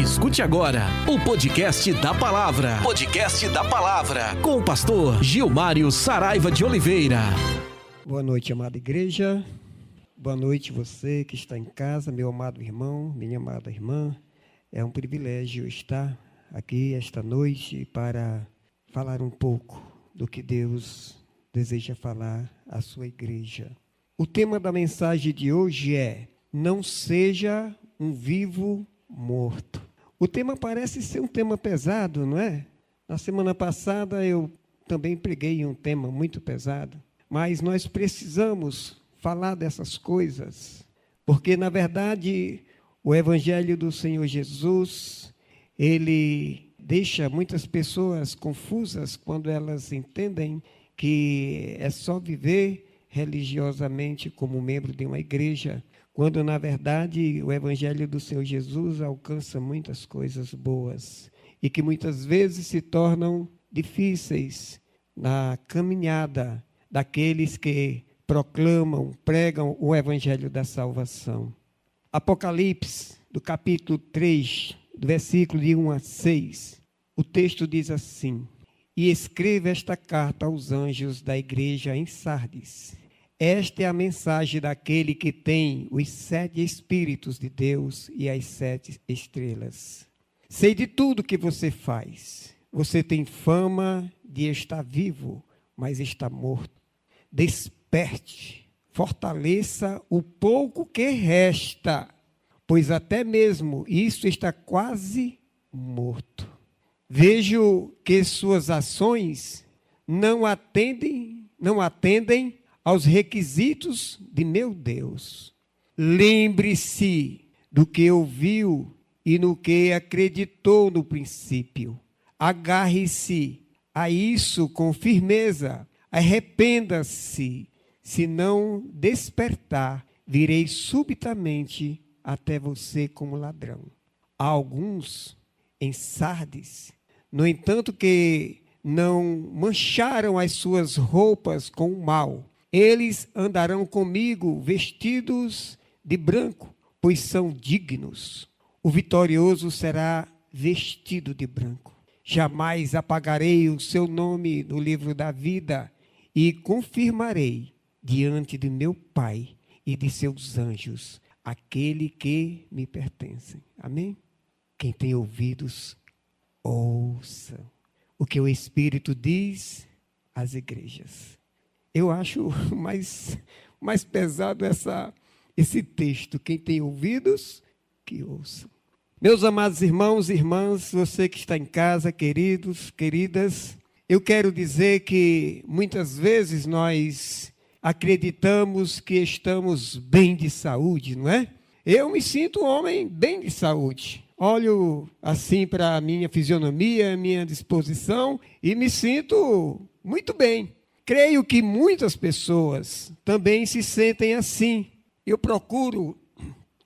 Escute agora o podcast da palavra. Podcast da palavra. Com o pastor Gilmário Saraiva de Oliveira. Boa noite, amada igreja. Boa noite, você que está em casa, meu amado irmão, minha amada irmã. É um privilégio estar aqui esta noite para falar um pouco do que Deus deseja falar à sua igreja. O tema da mensagem de hoje é: Não seja um vivo morto. O tema parece ser um tema pesado, não é? Na semana passada eu também preguei um tema muito pesado, mas nós precisamos falar dessas coisas, porque na verdade o evangelho do Senhor Jesus, ele deixa muitas pessoas confusas quando elas entendem que é só viver religiosamente como membro de uma igreja, quando na verdade o evangelho do Senhor Jesus alcança muitas coisas boas e que muitas vezes se tornam difíceis na caminhada daqueles que proclamam, pregam o evangelho da salvação. Apocalipse, do capítulo 3, do versículo de 1 a 6, o texto diz assim: E escreva esta carta aos anjos da igreja em Sardes esta é a mensagem daquele que tem os sete Espíritos de Deus e as sete estrelas. Sei de tudo que você faz. Você tem fama de estar vivo, mas está morto. Desperte, fortaleça o pouco que resta, pois até mesmo isso está quase morto. Vejo que suas ações não atendem, não atendem aos requisitos de meu Deus. Lembre-se do que ouviu e no que acreditou no princípio. Agarre-se a isso com firmeza. Arrependa-se. Se não despertar, virei subitamente até você como ladrão. Há alguns em Sardes, no entanto, que não mancharam as suas roupas com o mal eles andarão comigo vestidos de branco, pois são dignos. O vitorioso será vestido de branco. Jamais apagarei o seu nome no livro da vida e confirmarei diante de meu Pai e de seus anjos aquele que me pertence. Amém? Quem tem ouvidos, ouça o que o Espírito diz às igrejas. Eu acho mais, mais pesado essa, esse texto. Quem tem ouvidos, que ouça. Meus amados irmãos e irmãs, você que está em casa, queridos, queridas, eu quero dizer que muitas vezes nós acreditamos que estamos bem de saúde, não é? Eu me sinto um homem bem de saúde. Olho assim para a minha fisionomia, minha disposição e me sinto muito bem. Creio que muitas pessoas também se sentem assim. Eu procuro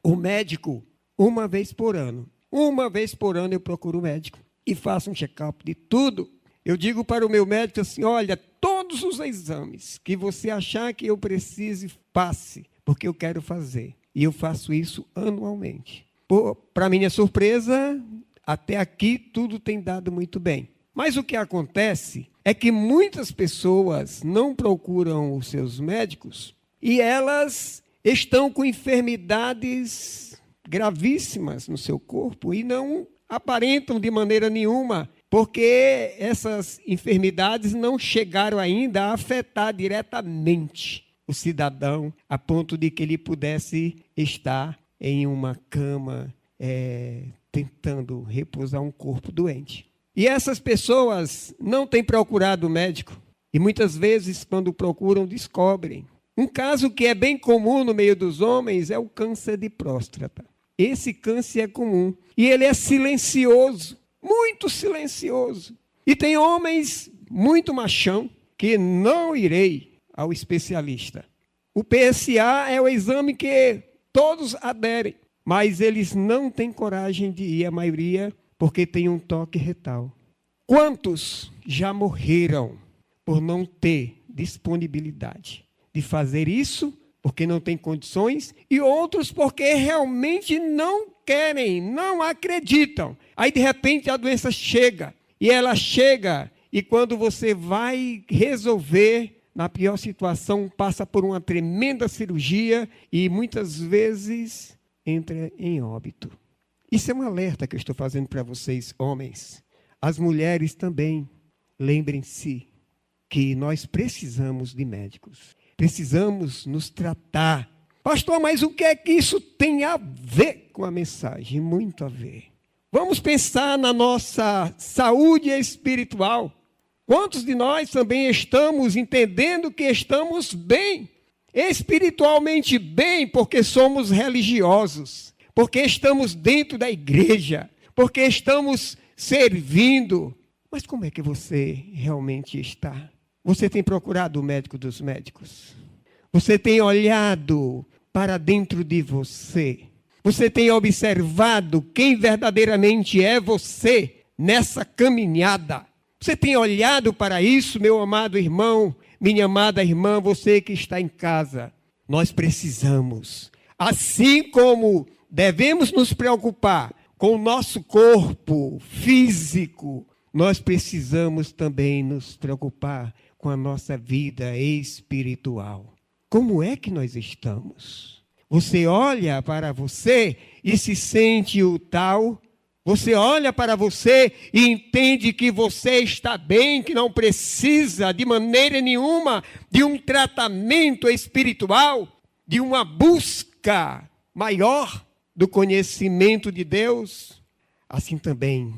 o médico uma vez por ano. Uma vez por ano eu procuro o médico e faço um check-up de tudo. Eu digo para o meu médico assim: olha, todos os exames que você achar que eu precise, passe, porque eu quero fazer. E eu faço isso anualmente. Para minha surpresa, até aqui tudo tem dado muito bem. Mas o que acontece é que muitas pessoas não procuram os seus médicos e elas estão com enfermidades gravíssimas no seu corpo e não aparentam de maneira nenhuma, porque essas enfermidades não chegaram ainda a afetar diretamente o cidadão a ponto de que ele pudesse estar em uma cama é, tentando repousar um corpo doente. E essas pessoas não têm procurado o médico. E muitas vezes, quando procuram, descobrem. Um caso que é bem comum no meio dos homens é o câncer de próstata. Esse câncer é comum. E ele é silencioso, muito silencioso. E tem homens muito machão que não irei ao especialista. O PSA é o exame que todos aderem, mas eles não têm coragem de ir, a maioria porque tem um toque retal. Quantos já morreram por não ter disponibilidade de fazer isso porque não têm condições, e outros porque realmente não querem, não acreditam. Aí de repente a doença chega, e ela chega, e quando você vai resolver, na pior situação, passa por uma tremenda cirurgia e muitas vezes entra em óbito. Isso é um alerta que eu estou fazendo para vocês, homens. As mulheres também. Lembrem-se que nós precisamos de médicos. Precisamos nos tratar. Pastor, mas o que é que isso tem a ver com a mensagem? Muito a ver. Vamos pensar na nossa saúde espiritual. Quantos de nós também estamos entendendo que estamos bem, espiritualmente bem, porque somos religiosos, porque estamos dentro da igreja, porque estamos servindo. Mas como é que você realmente está? Você tem procurado o médico dos médicos? Você tem olhado para dentro de você? Você tem observado quem verdadeiramente é você nessa caminhada? Você tem olhado para isso, meu amado irmão, minha amada irmã, você que está em casa? Nós precisamos, assim como devemos nos preocupar com o nosso corpo físico, nós precisamos também nos preocupar com a nossa vida espiritual. Como é que nós estamos? Você olha para você e se sente o tal. Você olha para você e entende que você está bem, que não precisa de maneira nenhuma de um tratamento espiritual, de uma busca maior do conhecimento de Deus. Assim também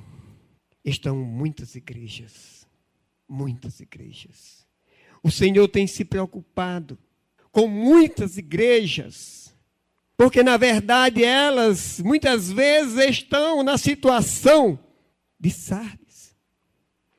estão muitas igrejas muitas igrejas. O Senhor tem se preocupado com muitas igrejas, porque na verdade elas muitas vezes estão na situação de Sardes.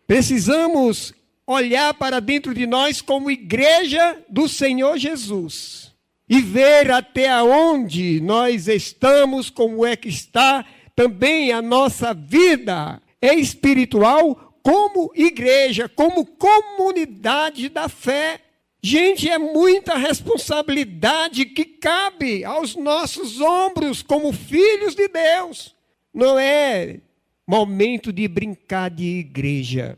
Precisamos olhar para dentro de nós como igreja do Senhor Jesus e ver até onde nós estamos, como é que está também a nossa vida espiritual como igreja, como comunidade da fé. Gente, é muita responsabilidade que cabe aos nossos ombros como filhos de Deus. Não é momento de brincar de igreja.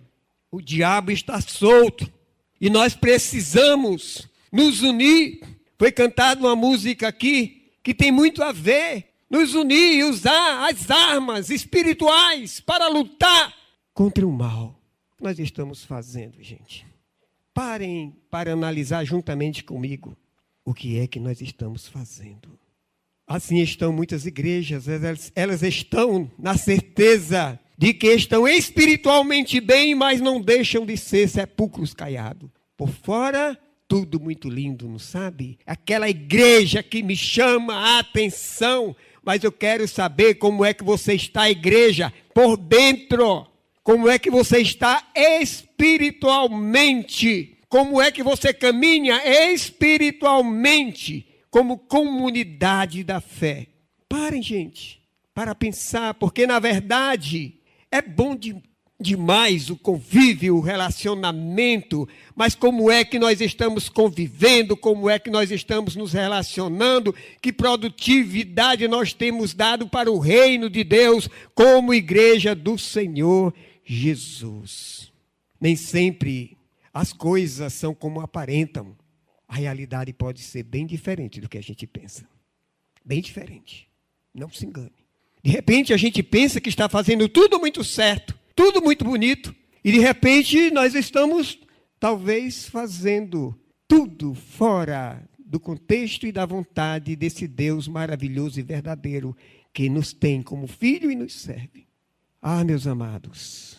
O diabo está solto e nós precisamos nos unir. Foi cantada uma música aqui que tem muito a ver. Nos unir e usar as armas espirituais para lutar contra o mal. Nós estamos fazendo, gente. Parem para analisar juntamente comigo o que é que nós estamos fazendo. Assim estão muitas igrejas, elas, elas estão na certeza de que estão espiritualmente bem, mas não deixam de ser sepulcros caiados. Por fora, tudo muito lindo, não sabe? Aquela igreja que me chama a atenção, mas eu quero saber como é que você está, igreja, por dentro. Como é que você está espiritualmente? Como é que você caminha espiritualmente como comunidade da fé? Parem, gente, para pensar, porque na verdade é bom de, demais o convívio, o relacionamento, mas como é que nós estamos convivendo, como é que nós estamos nos relacionando, que produtividade nós temos dado para o reino de Deus como igreja do Senhor Jesus. Nem sempre as coisas são como aparentam. A realidade pode ser bem diferente do que a gente pensa. Bem diferente. Não se engane. De repente a gente pensa que está fazendo tudo muito certo, tudo muito bonito, e de repente nós estamos talvez fazendo tudo fora do contexto e da vontade desse Deus maravilhoso e verdadeiro que nos tem como filho e nos serve. Ah, meus amados,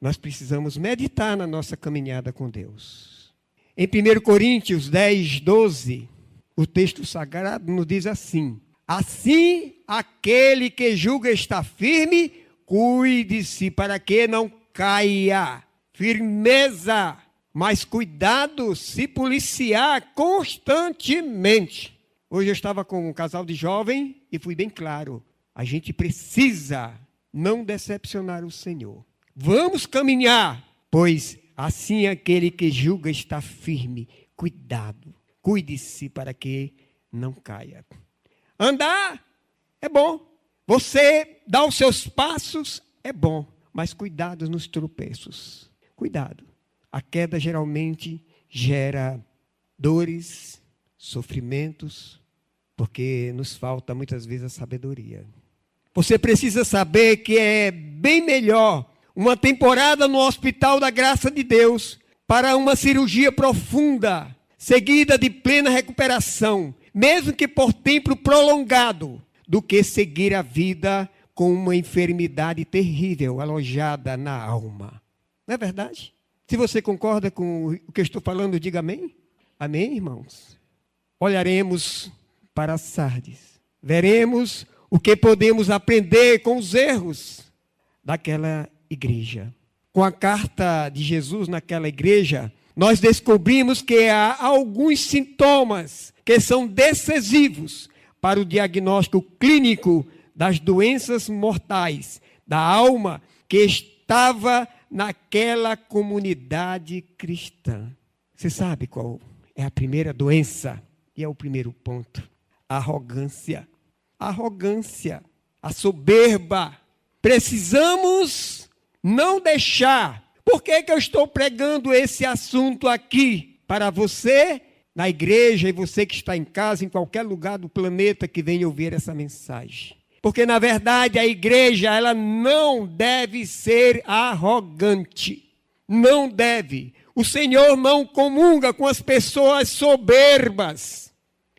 nós precisamos meditar na nossa caminhada com Deus. Em 1 Coríntios 10, 12, o texto sagrado nos diz assim: Assim, aquele que julga estar firme, cuide-se para que não caia. Firmeza, mas cuidado se policiar constantemente. Hoje eu estava com um casal de jovem e fui bem claro: a gente precisa não decepcionar o Senhor. Vamos caminhar, pois assim aquele que julga está firme. Cuidado. cuide-se para que não caia. Andar é bom. Você dar os seus passos é bom, mas cuidado nos tropeços. Cuidado. A queda geralmente gera dores, sofrimentos, porque nos falta muitas vezes a sabedoria. Você precisa saber que é bem melhor uma temporada no Hospital da Graça de Deus para uma cirurgia profunda, seguida de plena recuperação, mesmo que por tempo prolongado, do que seguir a vida com uma enfermidade terrível alojada na alma. Não é verdade? Se você concorda com o que estou falando, diga amém. Amém, irmãos? Olharemos para Sardes, veremos o que podemos aprender com os erros daquela igreja. Com a carta de Jesus naquela igreja, nós descobrimos que há alguns sintomas que são decisivos para o diagnóstico clínico das doenças mortais da alma que estava naquela comunidade cristã. Você sabe qual é a primeira doença? E é o primeiro ponto: arrogância a arrogância, a soberba. Precisamos não deixar. Por que, que eu estou pregando esse assunto aqui para você, na igreja, e você que está em casa, em qualquer lugar do planeta que venha ouvir essa mensagem? Porque, na verdade, a igreja, ela não deve ser arrogante. Não deve. O Senhor não comunga com as pessoas soberbas.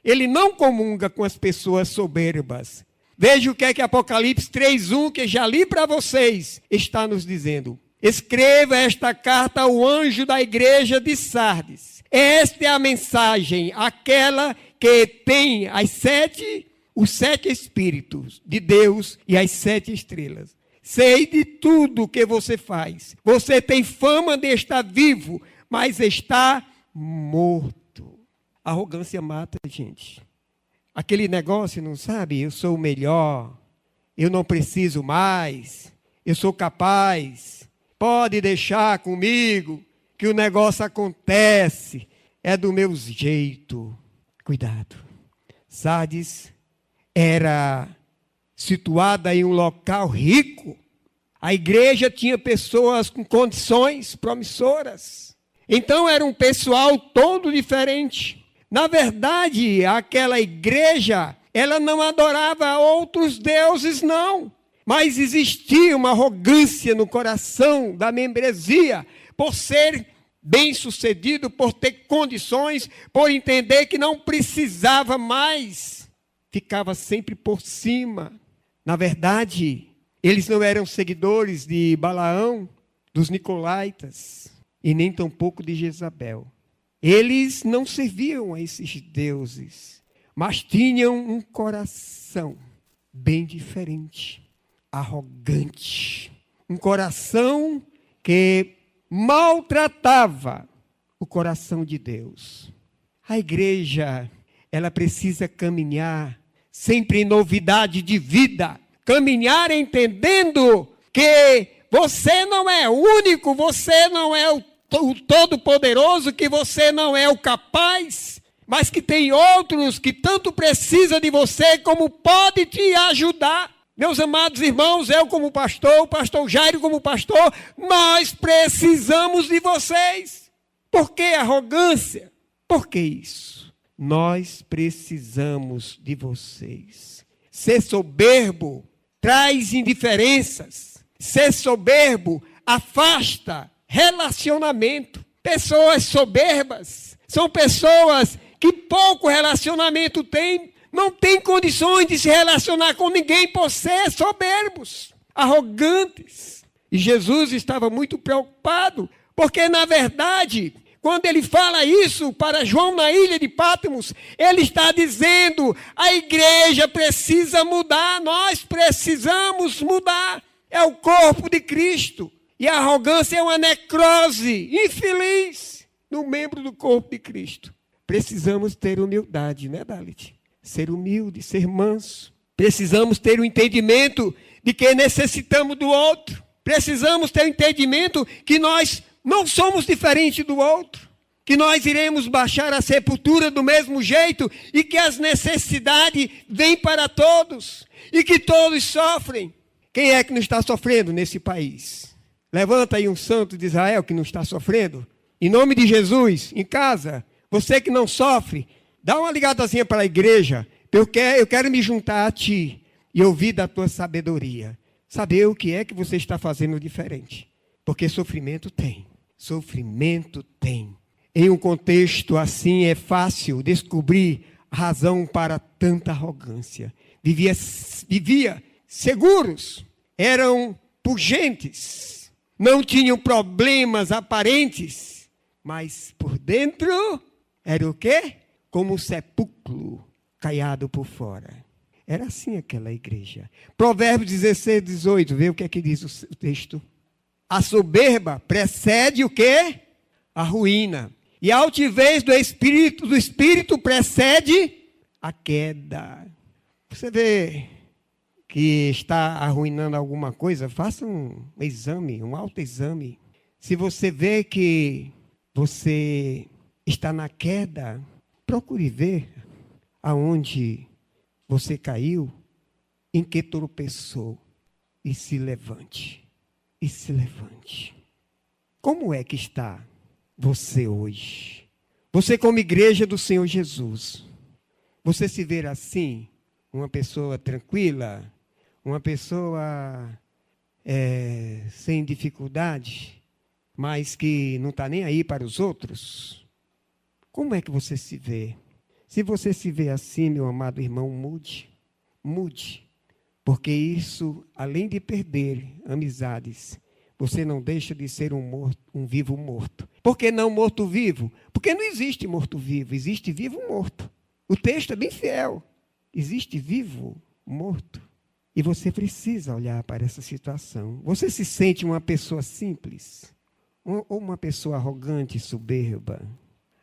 Ele não comunga com as pessoas soberbas. Veja o que é que Apocalipse 3:1 que já li para vocês está nos dizendo. Escreva esta carta ao anjo da igreja de Sardes. Esta é a mensagem, aquela que tem as sete, os sete espíritos de Deus e as sete estrelas. Sei de tudo que você faz. Você tem fama de estar vivo, mas está morto. Arrogância mata, gente. Aquele negócio, não sabe? Eu sou o melhor. Eu não preciso mais. Eu sou capaz. Pode deixar comigo que o negócio acontece. É do meu jeito. Cuidado. Sardes era situada em um local rico. A igreja tinha pessoas com condições promissoras. Então era um pessoal todo diferente. Na verdade, aquela igreja, ela não adorava outros deuses, não. Mas existia uma arrogância no coração da membresia por ser bem-sucedido, por ter condições, por entender que não precisava mais. Ficava sempre por cima. Na verdade, eles não eram seguidores de Balaão, dos Nicolaitas, e nem tampouco de Jezabel. Eles não serviam a esses deuses, mas tinham um coração bem diferente, arrogante. Um coração que maltratava o coração de Deus. A igreja, ela precisa caminhar sempre em novidade de vida, caminhar entendendo que você não é único, você não é o o Todo-Poderoso, que você não é o capaz, mas que tem outros que tanto precisa de você como pode te ajudar. Meus amados irmãos, eu como pastor, o pastor Jairo como pastor, nós precisamos de vocês. Por que arrogância? Por que isso? Nós precisamos de vocês. Ser soberbo traz indiferenças. Ser soberbo afasta relacionamento. Pessoas soberbas são pessoas que pouco relacionamento têm, não têm condições de se relacionar com ninguém por ser soberbos, arrogantes. E Jesus estava muito preocupado, porque na verdade, quando ele fala isso para João na ilha de Patmos, ele está dizendo: a igreja precisa mudar, nós precisamos mudar. É o corpo de Cristo. E a arrogância é uma necrose infeliz no membro do corpo de Cristo. Precisamos ter humildade, né, Dalit? Ser humilde, ser manso. Precisamos ter o um entendimento de que necessitamos do outro. Precisamos ter o um entendimento que nós não somos diferentes do outro. que nós iremos baixar a sepultura do mesmo jeito e que as necessidades vêm para todos e que todos sofrem. Quem é que não está sofrendo nesse país? Levanta aí um santo de Israel que não está sofrendo. Em nome de Jesus, em casa, você que não sofre, dá uma ligadazinha para a igreja. Quero, eu quero me juntar a ti e ouvir da tua sabedoria. Saber o que é que você está fazendo diferente. Porque sofrimento tem. Sofrimento tem. Em um contexto assim é fácil descobrir razão para tanta arrogância. Vivia, vivia seguros, eram pungentes, não tinham problemas aparentes, mas por dentro era o quê? Como um sepulcro caiado por fora. Era assim aquela igreja. Provérbios 16, 18, vê o que é que diz o texto. A soberba precede o quê? A ruína. E a altivez do espírito, do espírito precede a queda. Você vê que está arruinando alguma coisa, faça um exame, um autoexame. Se você vê que você está na queda, procure ver aonde você caiu, em que tropeçou e se levante. E se levante. Como é que está você hoje. Você, como igreja do Senhor Jesus, você se ver assim, uma pessoa tranquila, uma pessoa é, sem dificuldade, mas que não está nem aí para os outros? Como é que você se vê? Se você se vê assim, meu amado irmão, mude. Mude. Porque isso, além de perder amizades, você não deixa de ser um, morto, um vivo morto. Por que não morto-vivo? Porque não existe morto-vivo, existe vivo-morto. O texto é bem fiel. Existe vivo, morto. E você precisa olhar para essa situação. Você se sente uma pessoa simples? Ou uma pessoa arrogante, soberba?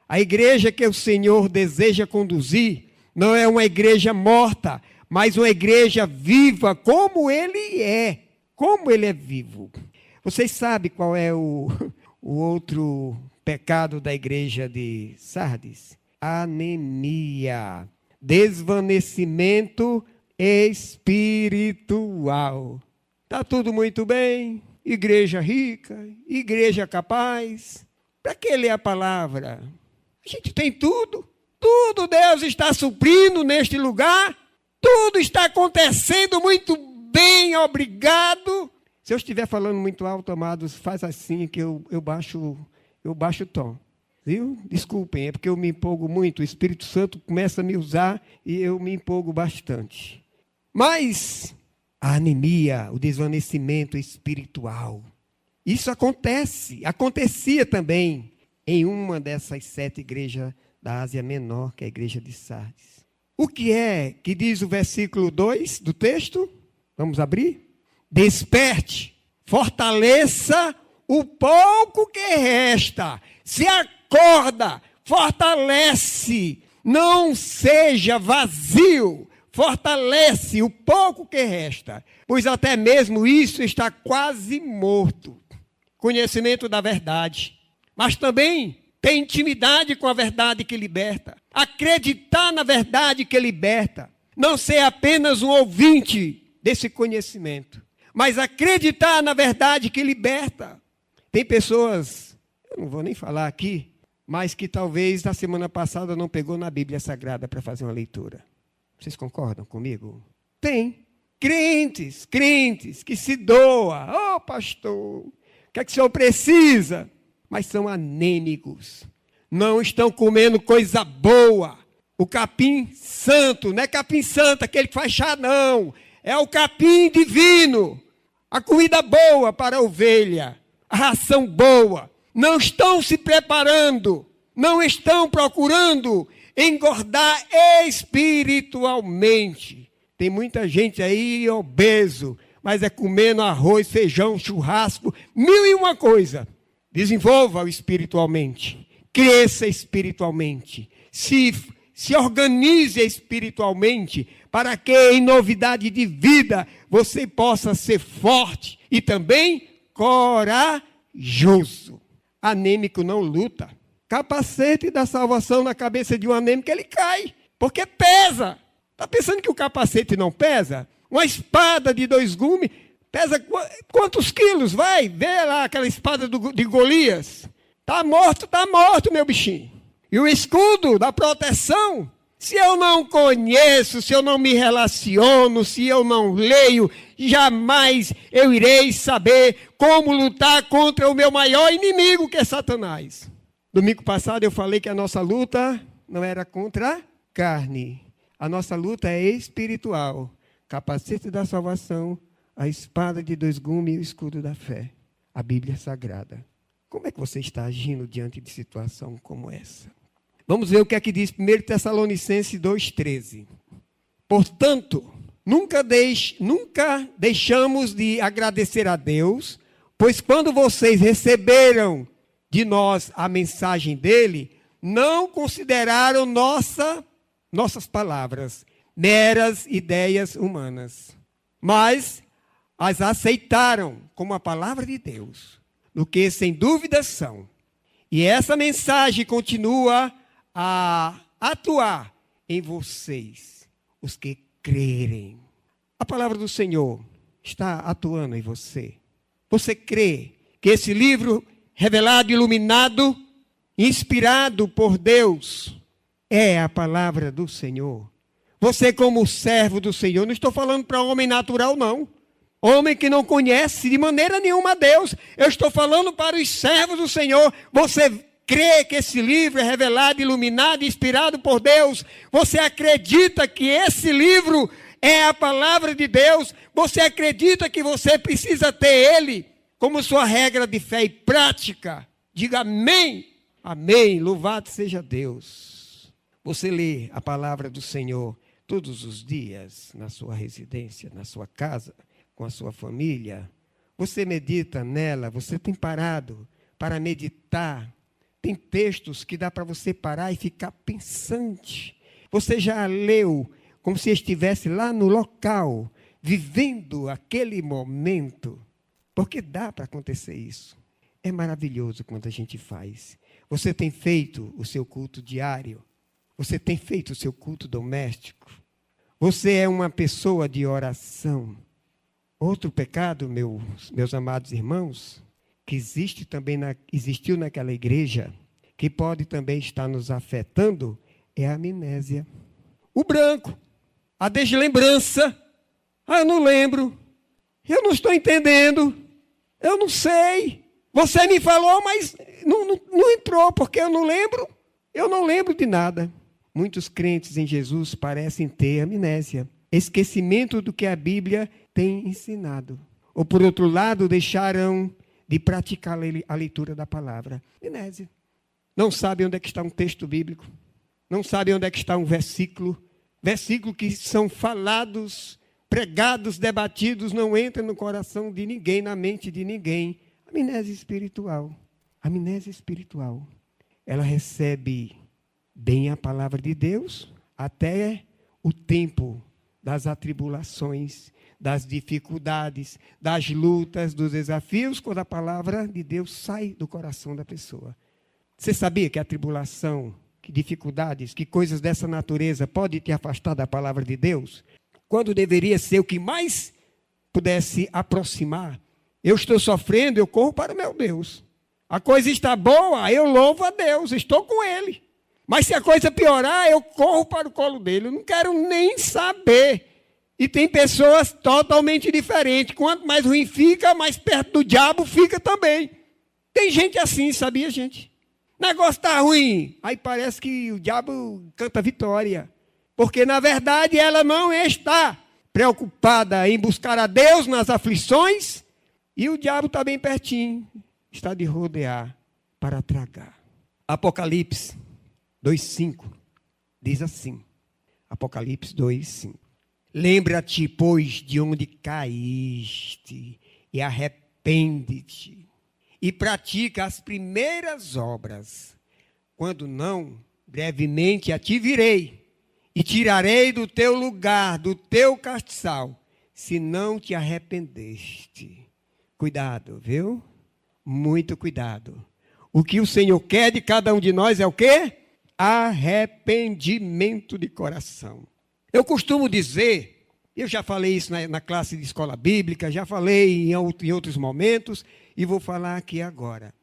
A igreja que o Senhor deseja conduzir não é uma igreja morta, mas uma igreja viva, como Ele é. Como Ele é vivo. Vocês sabem qual é o, o outro pecado da igreja de Sardes? Anemia, desvanecimento espiritual. Tá tudo muito bem, igreja rica, igreja capaz. Para que ler a palavra? A gente tem tudo. Tudo Deus está suprindo neste lugar. Tudo está acontecendo muito bem, obrigado. Se eu estiver falando muito alto, amados, faz assim que eu, eu baixo eu baixo o tom. Viu? Desculpem, é porque eu me empolgo muito. O Espírito Santo começa a me usar e eu me empolgo bastante. Mas a anemia, o desvanecimento espiritual, isso acontece, acontecia também em uma dessas sete igrejas da Ásia Menor, que é a igreja de Sardes. O que é que diz o versículo 2 do texto? Vamos abrir? Desperte, fortaleça o pouco que resta. Se acorda, fortalece, não seja vazio. Fortalece o pouco que resta, pois até mesmo isso está quase morto. Conhecimento da verdade, mas também ter intimidade com a verdade que liberta, acreditar na verdade que liberta, não ser apenas um ouvinte desse conhecimento, mas acreditar na verdade que liberta. Tem pessoas, eu não vou nem falar aqui, mas que talvez na semana passada não pegou na Bíblia Sagrada para fazer uma leitura. Vocês concordam comigo? Tem. Crentes, crentes que se doa. Oh, pastor, o que é que o senhor precisa? Mas são anêmicos. Não estão comendo coisa boa. O capim santo, não é capim santo, aquele que faz chá, não. É o capim divino a comida boa para a ovelha, a ração boa. Não estão se preparando, não estão procurando engordar espiritualmente. Tem muita gente aí obeso, mas é comendo arroz, feijão, churrasco, mil e uma coisa. Desenvolva-o espiritualmente, cresça espiritualmente, se, se organize espiritualmente, para que em novidade de vida você possa ser forte e também corajoso. Anêmico não luta. capacete da salvação na cabeça de um anêmico, ele cai, porque pesa. Está pensando que o capacete não pesa? Uma espada de dois gumes pesa quantos quilos? Vai, vê lá aquela espada do, de Golias. Está morto, está morto, meu bichinho. E o escudo da proteção, se eu não conheço, se eu não me relaciono, se eu não leio, jamais eu irei saber como lutar contra o meu maior inimigo, que é Satanás. Domingo passado eu falei que a nossa luta não era contra carne. A nossa luta é espiritual. Capacete da salvação, a espada de dois gumes e o escudo da fé. A Bíblia Sagrada. Como é que você está agindo diante de situação como essa? Vamos ver o que é que diz 1 Tessalonicenses 2,13. Portanto, nunca, deixe, nunca deixamos de agradecer a Deus, pois quando vocês receberam de nós a mensagem dele, não consideraram nossa, nossas palavras meras ideias humanas, mas as aceitaram como a palavra de Deus, no que sem dúvida são. E essa mensagem continua a atuar em vocês, os que crerem. A palavra do Senhor está atuando em você. Você crê que esse livro revelado, iluminado, inspirado por Deus, é a palavra do Senhor. Você, como servo do Senhor, não estou falando para homem natural, não. Homem que não conhece de maneira nenhuma Deus. Eu estou falando para os servos do Senhor. Você crê que esse livro é revelado, iluminado, inspirado por Deus? Você acredita que esse livro é a palavra de Deus? Você acredita que você precisa ter ele? como sua regra de fé e prática. Diga amém. Amém. Louvado seja Deus. Você lê a palavra do Senhor todos os dias na sua residência, na sua casa, com a sua família. Você medita nela, você tem parado para meditar. Tem textos que dá para você parar e ficar pensante. Você já leu como se estivesse lá no local, vivendo aquele momento. Porque dá para acontecer isso. É maravilhoso quando a gente faz. Você tem feito o seu culto diário. Você tem feito o seu culto doméstico. Você é uma pessoa de oração. Outro pecado, meus, meus amados irmãos, que existe também na, existiu naquela igreja, que pode também estar nos afetando, é a amnésia. O branco, a deslembrança. Ah, eu não lembro. Eu não estou entendendo. Eu não sei. Você me falou, mas não, não, não entrou, porque eu não lembro. Eu não lembro de nada. Muitos crentes em Jesus parecem ter amnésia, esquecimento do que a Bíblia tem ensinado. Ou, por outro lado, deixaram de praticar a leitura da palavra. Amnésia. Não sabem onde é que está um texto bíblico. Não sabem onde é que está um versículo. Versículo que são falados pregados, debatidos, não entra no coração de ninguém, na mente de ninguém. Amnésia espiritual. Amnésia espiritual. Ela recebe bem a palavra de Deus até o tempo das atribulações, das dificuldades, das lutas, dos desafios, quando a palavra de Deus sai do coração da pessoa. Você sabia que a tribulação, que dificuldades, que coisas dessa natureza pode te afastar da palavra de Deus? quando deveria ser o que mais pudesse aproximar. Eu estou sofrendo, eu corro para o meu Deus. A coisa está boa, eu louvo a Deus, estou com Ele. Mas se a coisa piorar, eu corro para o colo dele. Eu não quero nem saber. E tem pessoas totalmente diferentes. Quanto mais ruim fica, mais perto do diabo fica também. Tem gente assim, sabia, gente? Negócio está ruim. Aí parece que o diabo canta vitória. Porque, na verdade, ela não está preocupada em buscar a Deus nas aflições, e o diabo está bem pertinho, está de rodear para tragar. Apocalipse 2,5 diz assim: Apocalipse 2,5. Lembra-te, pois, de onde caíste, e arrepende-te, e pratica as primeiras obras. Quando não, brevemente a ti virei e tirarei do teu lugar, do teu castiçal, se não te arrependeste. Cuidado, viu? Muito cuidado. O que o Senhor quer de cada um de nós é o quê? Arrependimento de coração. Eu costumo dizer, eu já falei isso na, na classe de escola bíblica, já falei em, em outros momentos, e vou falar aqui agora.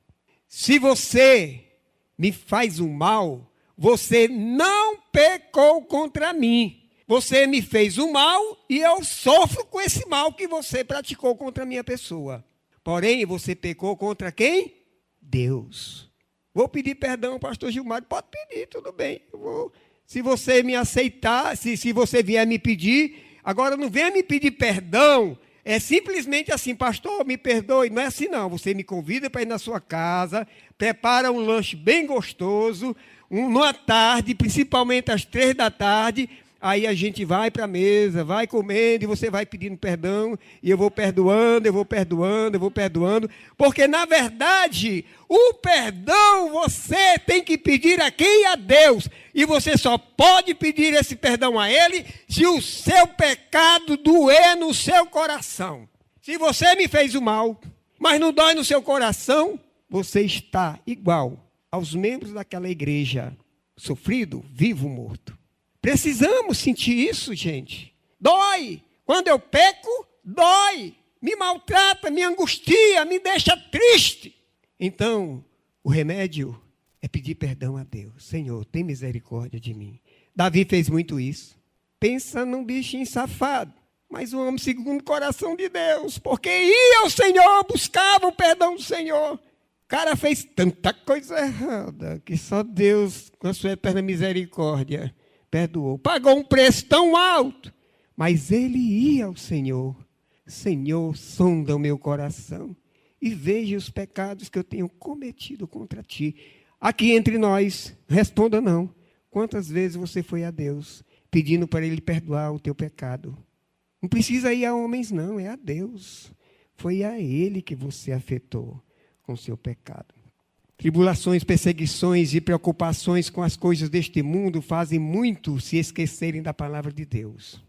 Se você me faz o um mal, você não pecou contra mim. Você me fez o mal e eu sofro com esse mal que você praticou contra a minha pessoa. Porém, você pecou contra quem? Deus. Vou pedir perdão, pastor Gilmar. Pode pedir, tudo bem. Vou, se você me aceitar, se, se você vier me pedir, agora não venha me pedir perdão. É simplesmente assim, pastor, me perdoe. Não é assim, não. Você me convida para ir na sua casa, prepara um lanche bem gostoso, um, numa tarde, principalmente às três da tarde, Aí a gente vai para a mesa, vai comendo e você vai pedindo perdão, e eu vou perdoando, eu vou perdoando, eu vou perdoando, porque na verdade, o perdão você tem que pedir a quem? A Deus. E você só pode pedir esse perdão a Ele se o seu pecado doer no seu coração. Se você me fez o mal, mas não dói no seu coração, você está igual aos membros daquela igreja, sofrido, vivo, morto. Precisamos sentir isso, gente. Dói. Quando eu peco, dói. Me maltrata, me angustia, me deixa triste. Então, o remédio é pedir perdão a Deus. Senhor, tem misericórdia de mim. Davi fez muito isso. Pensa num bichinho safado, mas um homem segundo o coração de Deus, porque ia ao Senhor, buscava o perdão do Senhor. O cara fez tanta coisa errada que só Deus, com a sua eterna misericórdia, perdoou. Pagou um preço tão alto, mas ele ia ao Senhor. Senhor, sonda o meu coração e veja os pecados que eu tenho cometido contra ti. Aqui entre nós, responda não. Quantas vezes você foi a Deus pedindo para Ele perdoar o teu pecado? Não precisa ir a homens, não, é a Deus. Foi a Ele que você afetou com seu pecado. Tribulações, perseguições e preocupações com as coisas deste mundo fazem muito se esquecerem da palavra de Deus.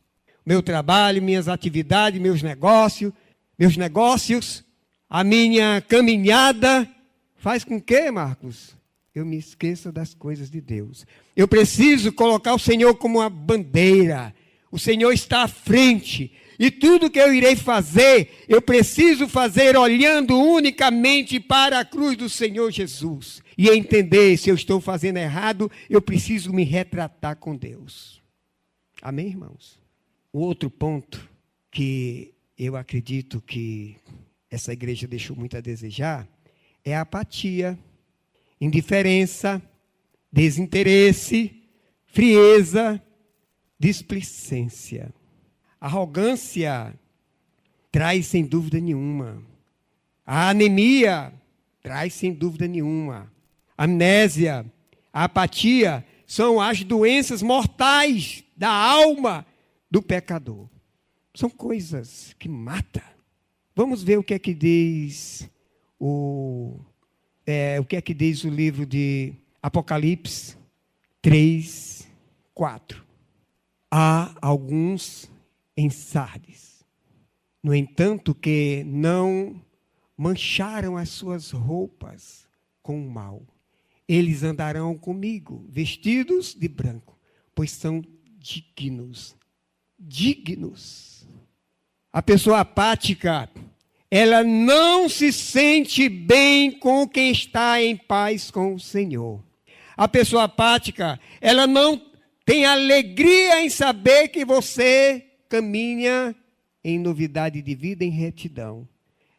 Meu trabalho, minhas atividades, meus negócios, meus negócios, a minha caminhada faz com que, Marcos, eu me esqueça das coisas de Deus. Eu preciso colocar o Senhor como uma bandeira. O Senhor está à frente. E tudo que eu irei fazer, eu preciso fazer olhando unicamente para a cruz do Senhor Jesus. E entender se eu estou fazendo errado, eu preciso me retratar com Deus. Amém, irmãos? O outro ponto que eu acredito que essa igreja deixou muito a desejar é a apatia, indiferença, desinteresse, frieza, displicência. Arrogância traz sem dúvida nenhuma. A anemia traz sem dúvida nenhuma. Amnésia, a apatia são as doenças mortais da alma do pecador. São coisas que matam. Vamos ver o que é que diz o, é, o que é que diz o livro de Apocalipse 3, 4. Há alguns em Sardes. No entanto, que não mancharam as suas roupas com o mal. Eles andarão comigo, vestidos de branco, pois são dignos. Dignos. A pessoa apática, ela não se sente bem com quem está em paz com o Senhor. A pessoa apática, ela não tem alegria em saber que você caminha em novidade de vida, em retidão.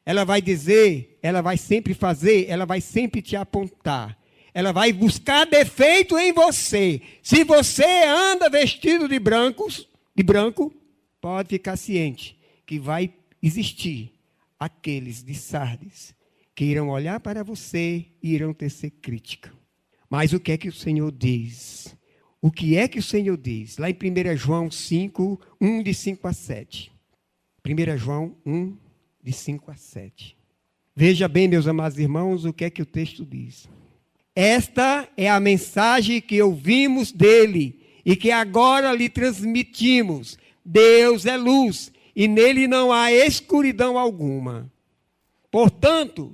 Ela vai dizer, ela vai sempre fazer, ela vai sempre te apontar. Ela vai buscar defeito em você. Se você anda vestido de brancos, de branco, pode ficar ciente que vai existir aqueles de Sardes que irão olhar para você e irão tecer crítica. Mas o que é que o Senhor diz? O que é que o Senhor diz? Lá em 1 João 5, 1 de 5 a 7. 1 João 1, de 5 a 7. Veja bem, meus amados irmãos, o que é que o texto diz. Esta é a mensagem que ouvimos dele e que agora lhe transmitimos. Deus é luz e nele não há escuridão alguma. Portanto,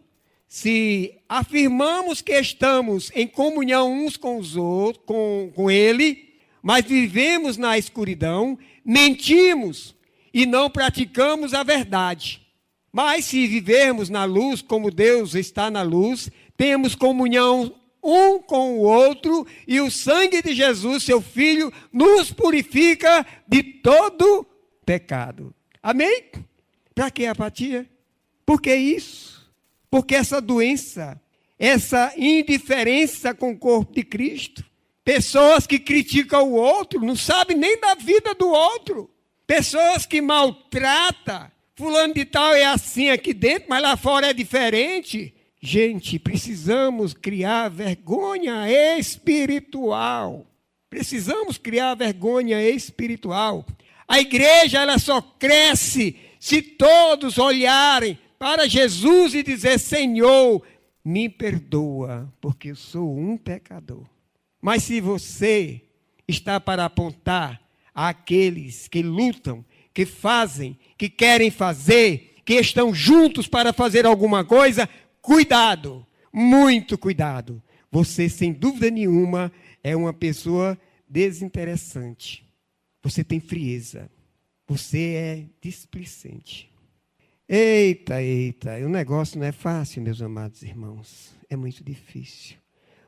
se afirmamos que estamos em comunhão uns com os outros, com, com Ele, mas vivemos na escuridão, mentimos e não praticamos a verdade. Mas se vivermos na luz, como Deus está na luz, temos comunhão um com o outro, e o sangue de Jesus, seu Filho, nos purifica de todo pecado. Amém? Para que apatia? Por que isso? Porque essa doença, essa indiferença com o corpo de Cristo, pessoas que criticam o outro, não sabem nem da vida do outro, pessoas que maltratam, fulano de tal é assim aqui dentro, mas lá fora é diferente. Gente, precisamos criar vergonha espiritual. Precisamos criar vergonha espiritual. A igreja ela só cresce se todos olharem para Jesus e dizer: Senhor, me perdoa, porque eu sou um pecador. Mas se você está para apontar àqueles que lutam, que fazem, que querem fazer, que estão juntos para fazer alguma coisa, Cuidado, muito cuidado. Você, sem dúvida nenhuma, é uma pessoa desinteressante. Você tem frieza. Você é displicente. Eita, eita, o negócio não é fácil, meus amados irmãos. É muito difícil.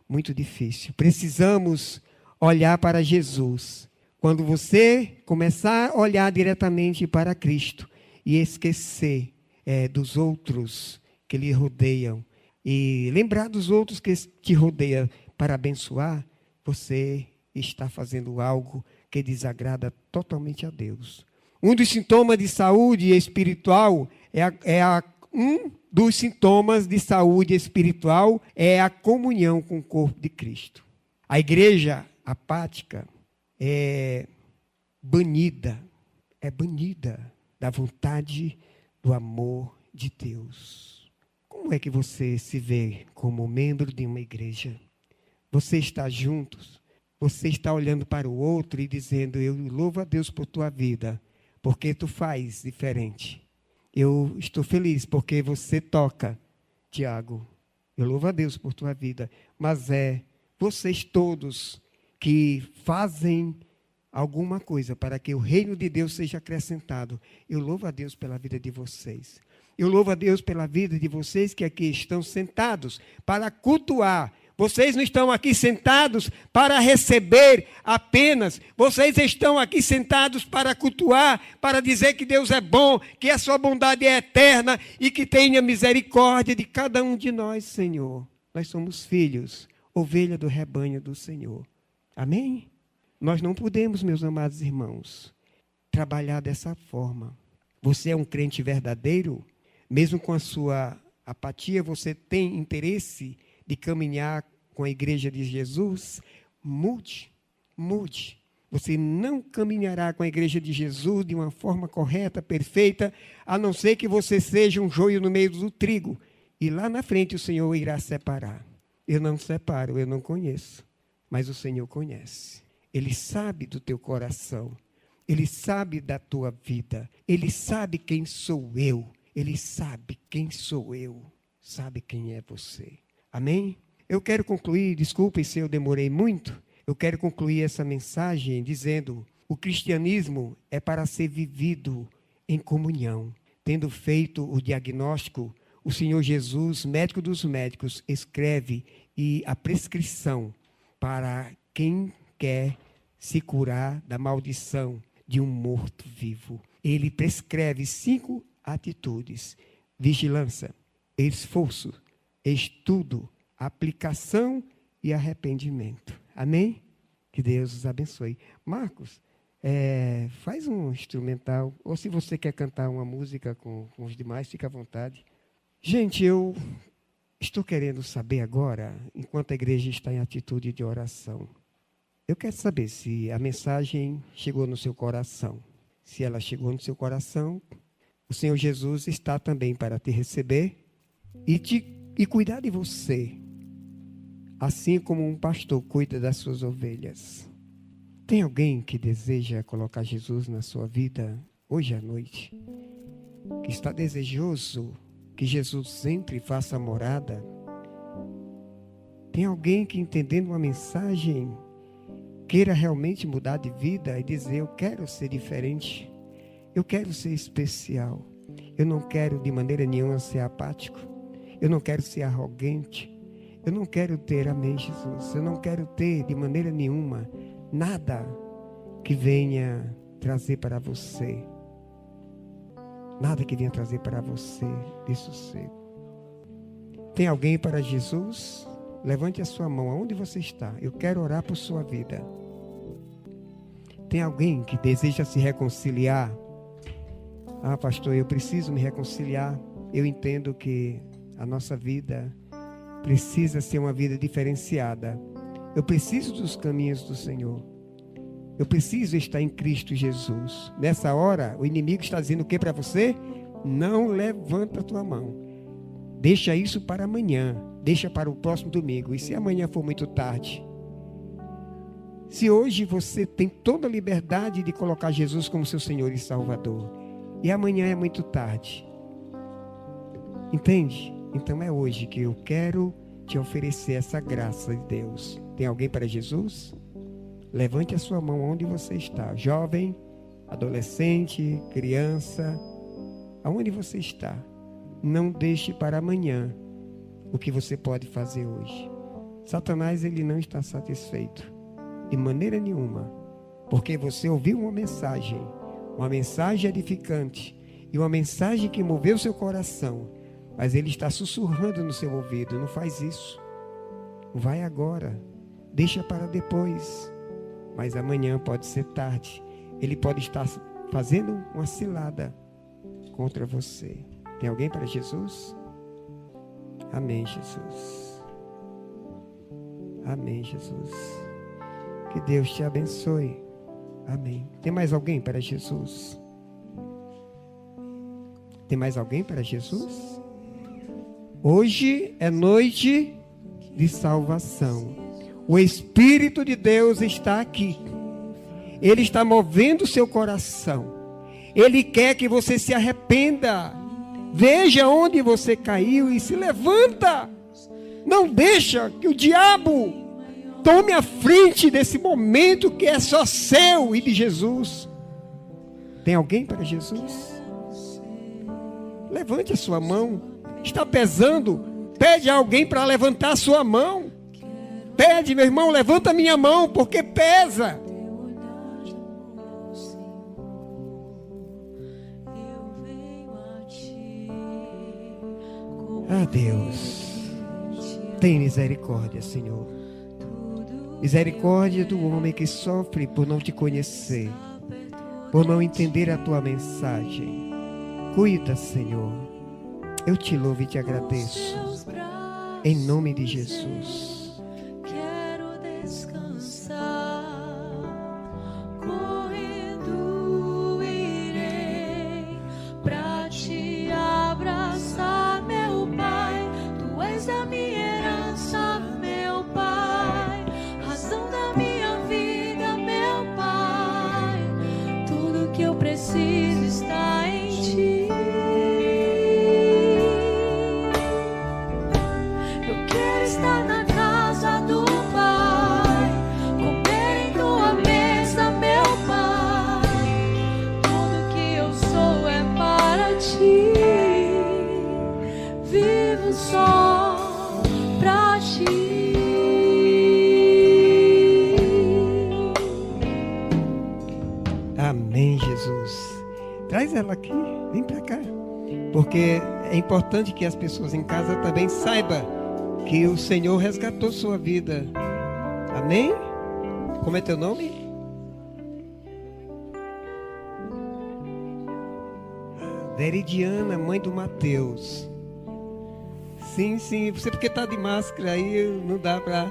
Muito difícil. Precisamos olhar para Jesus. Quando você começar a olhar diretamente para Cristo e esquecer é, dos outros, que lhe rodeiam e lembrar dos outros que te rodeiam para abençoar, você está fazendo algo que desagrada totalmente a Deus. Um dos sintomas de saúde espiritual é, a, é a, um dos sintomas de saúde espiritual é a comunhão com o corpo de Cristo. A igreja apática é banida, é banida da vontade do amor de Deus. Como é que você se vê como membro de uma igreja? Você está juntos? Você está olhando para o outro e dizendo: Eu louvo a Deus por tua vida, porque tu faz diferente. Eu estou feliz porque você toca, Tiago. Eu louvo a Deus por tua vida. Mas é vocês todos que fazem alguma coisa para que o reino de Deus seja acrescentado. Eu louvo a Deus pela vida de vocês. Eu louvo a Deus pela vida de vocês que aqui estão sentados para cultuar. Vocês não estão aqui sentados para receber apenas. Vocês estão aqui sentados para cultuar, para dizer que Deus é bom, que a sua bondade é eterna e que tenha misericórdia de cada um de nós, Senhor. Nós somos filhos, ovelha do rebanho do Senhor. Amém? Nós não podemos, meus amados irmãos, trabalhar dessa forma. Você é um crente verdadeiro? mesmo com a sua apatia, você tem interesse de caminhar com a igreja de Jesus, mude, mude. Você não caminhará com a igreja de Jesus de uma forma correta, perfeita, a não ser que você seja um joio no meio do trigo. E lá na frente o Senhor irá separar. Eu não separo, eu não conheço, mas o Senhor conhece. Ele sabe do teu coração, ele sabe da tua vida, ele sabe quem sou eu. Ele sabe quem sou eu, sabe quem é você. Amém? Eu quero concluir, desculpem se eu demorei muito, eu quero concluir essa mensagem dizendo: o cristianismo é para ser vivido em comunhão. Tendo feito o diagnóstico, o Senhor Jesus, médico dos médicos, escreve e a prescrição para quem quer se curar da maldição de um morto vivo. Ele prescreve cinco atitudes: vigilância, esforço, estudo, aplicação e arrependimento. Amém? Que Deus os abençoe. Marcos, é, faz um instrumental, ou se você quer cantar uma música com, com os demais, fica à vontade. Gente, eu estou querendo saber agora, enquanto a igreja está em atitude de oração, eu quero saber se a mensagem chegou no seu coração. Se ela chegou no seu coração, o Senhor Jesus está também para te receber e, te, e cuidar de você, assim como um pastor cuida das suas ovelhas. Tem alguém que deseja colocar Jesus na sua vida hoje à noite? Que está desejoso que Jesus entre e faça morada? Tem alguém que entendendo uma mensagem queira realmente mudar de vida e dizer: Eu quero ser diferente, eu quero ser especial, eu não quero de maneira nenhuma ser apático, eu não quero ser arrogante, eu não quero ter, amém, Jesus, eu não quero ter de maneira nenhuma nada que venha trazer para você, nada que venha trazer para você de sossego. Tem alguém para Jesus? Levante a sua mão aonde você está. Eu quero orar por sua vida. Tem alguém que deseja se reconciliar? Ah, pastor, eu preciso me reconciliar. Eu entendo que a nossa vida precisa ser uma vida diferenciada. Eu preciso dos caminhos do Senhor. Eu preciso estar em Cristo Jesus. Nessa hora, o inimigo está dizendo o que para você? Não levanta a tua mão. Deixa isso para amanhã. Deixa para o próximo domingo. E se amanhã for muito tarde? Se hoje você tem toda a liberdade de colocar Jesus como seu Senhor e Salvador, e amanhã é muito tarde. Entende? Então é hoje que eu quero te oferecer essa graça de Deus. Tem alguém para Jesus? Levante a sua mão onde você está. Jovem, adolescente, criança, aonde você está. Não deixe para amanhã o que você pode fazer hoje. Satanás ele não está satisfeito de maneira nenhuma, porque você ouviu uma mensagem, uma mensagem edificante e uma mensagem que moveu seu coração, mas ele está sussurrando no seu ouvido, não faz isso. Vai agora, deixa para depois. Mas amanhã pode ser tarde. Ele pode estar fazendo uma cilada contra você. Tem alguém para Jesus? Amém, Jesus. Amém, Jesus. Que Deus te abençoe. Amém. Tem mais alguém para Jesus? Tem mais alguém para Jesus? Hoje é noite de salvação. O Espírito de Deus está aqui. Ele está movendo seu coração. Ele quer que você se arrependa Veja onde você caiu e se levanta. Não deixa que o diabo tome a frente desse momento que é só seu e de Jesus. Tem alguém para Jesus? Levante a sua mão. Está pesando. Pede a alguém para levantar a sua mão. Pede, meu irmão, levanta minha mão, porque pesa. Ah, Deus, tem misericórdia, Senhor. Misericórdia do homem que sofre por não te conhecer, por não entender a tua mensagem. Cuida, Senhor. Eu te louvo e te agradeço. Em nome de Jesus. Porque é importante que as pessoas em casa também saibam que o Senhor resgatou sua vida. Amém? Como é teu nome? Veridiana, mãe do Mateus. Sim, sim, você porque está de máscara aí não dá para.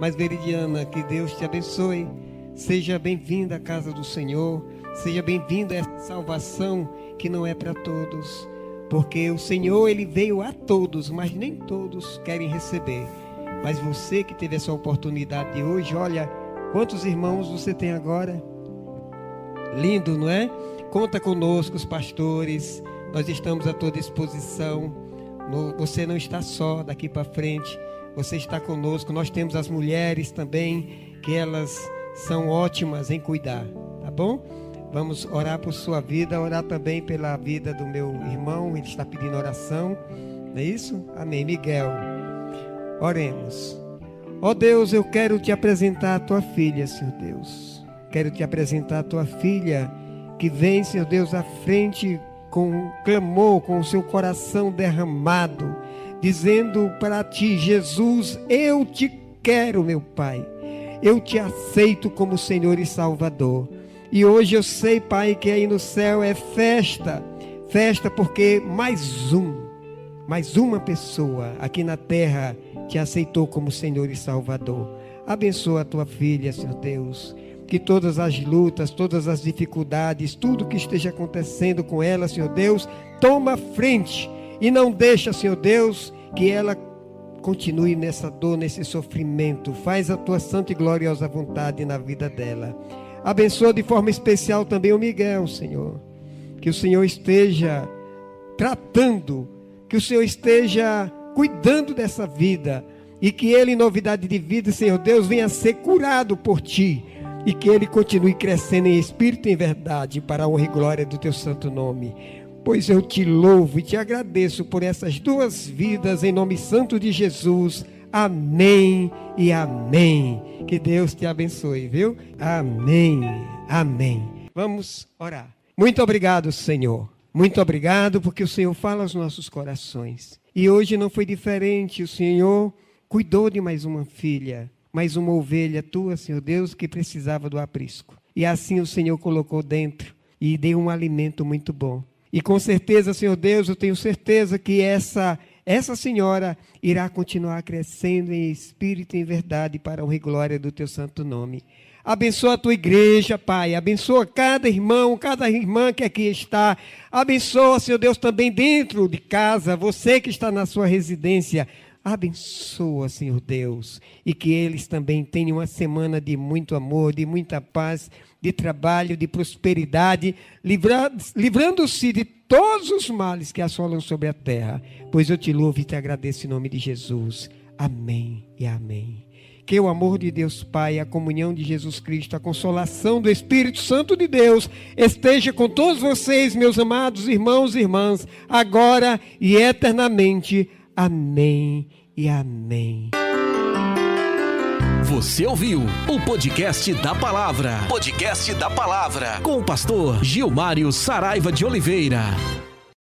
Mas Veridiana, que Deus te abençoe. Seja bem-vinda à casa do Senhor. Seja bem-vinda a essa salvação que não é para todos. Porque o Senhor, ele veio a todos, mas nem todos querem receber. Mas você que teve essa oportunidade de hoje, olha, quantos irmãos você tem agora? Lindo, não é? Conta conosco, os pastores. Nós estamos à tua disposição. você não está só daqui para frente, você está conosco. Nós temos as mulheres também, que elas são ótimas em cuidar, tá bom? Vamos orar por sua vida, orar também pela vida do meu irmão, ele está pedindo oração, não é isso? Amém. Miguel, oremos. Ó oh Deus, eu quero te apresentar a tua filha, Senhor Deus. Quero te apresentar a tua filha que vem, Senhor Deus, à frente com clamor, com o seu coração derramado, dizendo para ti, Jesus, eu te quero, meu Pai. Eu te aceito como Senhor e Salvador. E hoje eu sei, Pai, que aí no céu é festa. Festa porque mais um, mais uma pessoa aqui na terra te aceitou como Senhor e Salvador. Abençoa a tua filha, Senhor Deus que todas as lutas, todas as dificuldades, tudo que esteja acontecendo com ela, Senhor Deus, toma frente e não deixa, Senhor Deus, que ela continue nessa dor, nesse sofrimento. Faz a tua santa e gloriosa vontade na vida dela. Abençoa de forma especial também o Miguel, Senhor. Que o Senhor esteja tratando, que o Senhor esteja cuidando dessa vida e que ele, novidade de vida, Senhor Deus, venha ser curado por ti e que ele continue crescendo em espírito e em verdade para a honra e glória do teu santo nome. Pois eu te louvo e te agradeço por essas duas vidas em nome santo de Jesus. Amém e amém. Que Deus te abençoe, viu? Amém. Amém. Vamos orar. Muito obrigado, Senhor. Muito obrigado porque o Senhor fala aos nossos corações. E hoje não foi diferente. O Senhor cuidou de mais uma filha mais uma ovelha tua, Senhor Deus, que precisava do aprisco. E assim o Senhor colocou dentro e deu um alimento muito bom. E com certeza, Senhor Deus, eu tenho certeza que essa essa senhora irá continuar crescendo em espírito e em verdade para a honra e glória do teu santo nome. Abençoa a tua igreja, Pai. Abençoa cada irmão, cada irmã que aqui está. Abençoa, Senhor Deus, também dentro de casa, você que está na sua residência. Abençoa, Senhor Deus, e que eles também tenham uma semana de muito amor, de muita paz, de trabalho, de prosperidade, livrando-se de todos os males que assolam sobre a terra. Pois eu te louvo e te agradeço em nome de Jesus. Amém e amém. Que o amor de Deus Pai, a comunhão de Jesus Cristo, a consolação do Espírito Santo de Deus esteja com todos vocês, meus amados irmãos e irmãs, agora e eternamente. Amém e amém. Você ouviu o podcast da palavra. Podcast da palavra. Com o pastor Gilmário Saraiva de Oliveira.